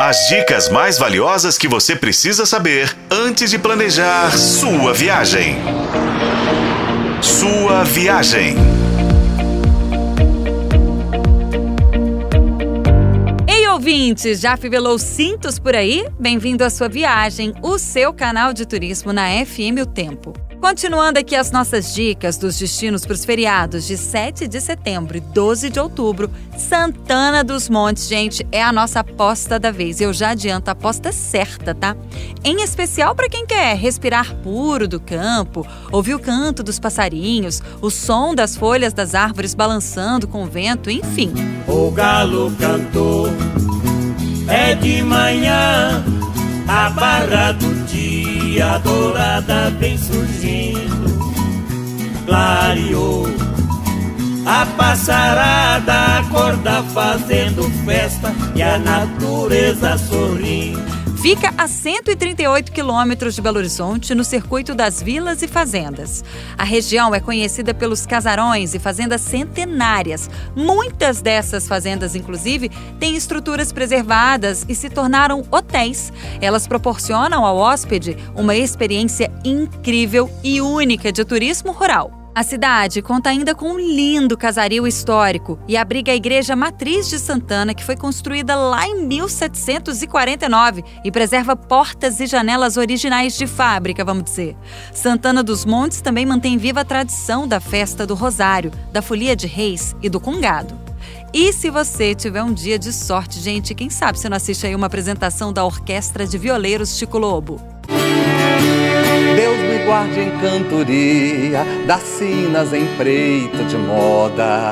As dicas mais valiosas que você precisa saber antes de planejar sua viagem. Sua viagem. Ei, ouvintes, já fivelou cintos por aí? Bem-vindo à sua viagem, o seu canal de turismo na FM O Tempo. Continuando aqui as nossas dicas dos destinos para os feriados de 7 de setembro e 12 de outubro, Santana dos Montes, gente, é a nossa aposta da vez. Eu já adianto a aposta certa, tá? Em especial para quem quer respirar puro do campo, ouvir o canto dos passarinhos, o som das folhas das árvores balançando com o vento, enfim. O galo cantou, é de manhã, a barra do dia dourada vem surgindo, clareou. A passarada acorda fazendo festa e a natureza sorrindo. Fica a 138 quilômetros de Belo Horizonte, no circuito das vilas e fazendas. A região é conhecida pelos casarões e fazendas centenárias. Muitas dessas fazendas, inclusive, têm estruturas preservadas e se tornaram hotéis. Elas proporcionam ao hóspede uma experiência incrível e única de turismo rural. A cidade conta ainda com um lindo casario histórico e abriga a igreja matriz de Santana, que foi construída lá em 1749 e preserva portas e janelas originais de fábrica, vamos dizer. Santana dos Montes também mantém viva a tradição da festa do Rosário, da Folia de Reis e do Congado. E se você tiver um dia de sorte, gente, quem sabe você não assiste aí uma apresentação da Orquestra de Violeiros Chico Lobo? Guarde em cantoria, das sinas em preito de moda.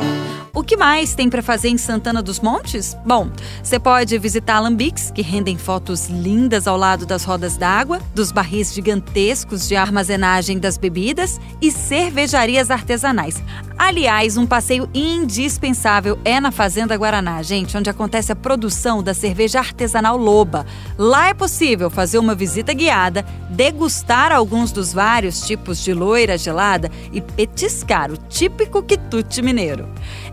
O que mais tem para fazer em Santana dos Montes? Bom, você pode visitar alambiques, que rendem fotos lindas ao lado das rodas d'água, dos barris gigantescos de armazenagem das bebidas e cervejarias artesanais. Aliás, um passeio indispensável é na Fazenda Guaraná, gente, onde acontece a produção da cerveja artesanal Loba. Lá é possível fazer uma visita guiada, degustar alguns dos vários tipos de loira gelada e petiscar o típico quitute mineiro.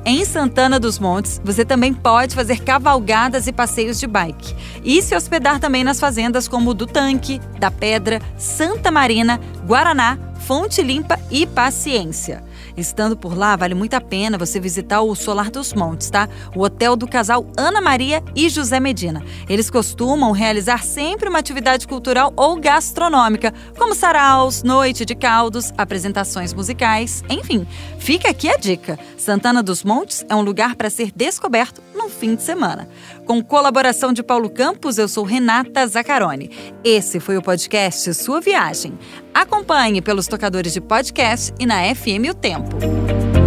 Em Santana dos Montes, você também pode fazer cavalgadas e passeios de bike. E se hospedar também nas fazendas como o do Tanque, da Pedra, Santa Marina, Guaraná, Fonte Limpa e Paciência. Estando por lá, vale muito a pena você visitar o Solar dos Montes, tá? O hotel do casal Ana Maria e José Medina. Eles costumam realizar sempre uma atividade cultural ou gastronômica, como saraus, noite de caldos, apresentações musicais, enfim. Fica aqui a dica. Santana dos Montes é um lugar para ser descoberto no fim de semana. Com colaboração de Paulo Campos, eu sou Renata Zacarone. Esse foi o podcast Sua Viagem. Acompanhe pelos tocadores de podcast e na FM O Tempo.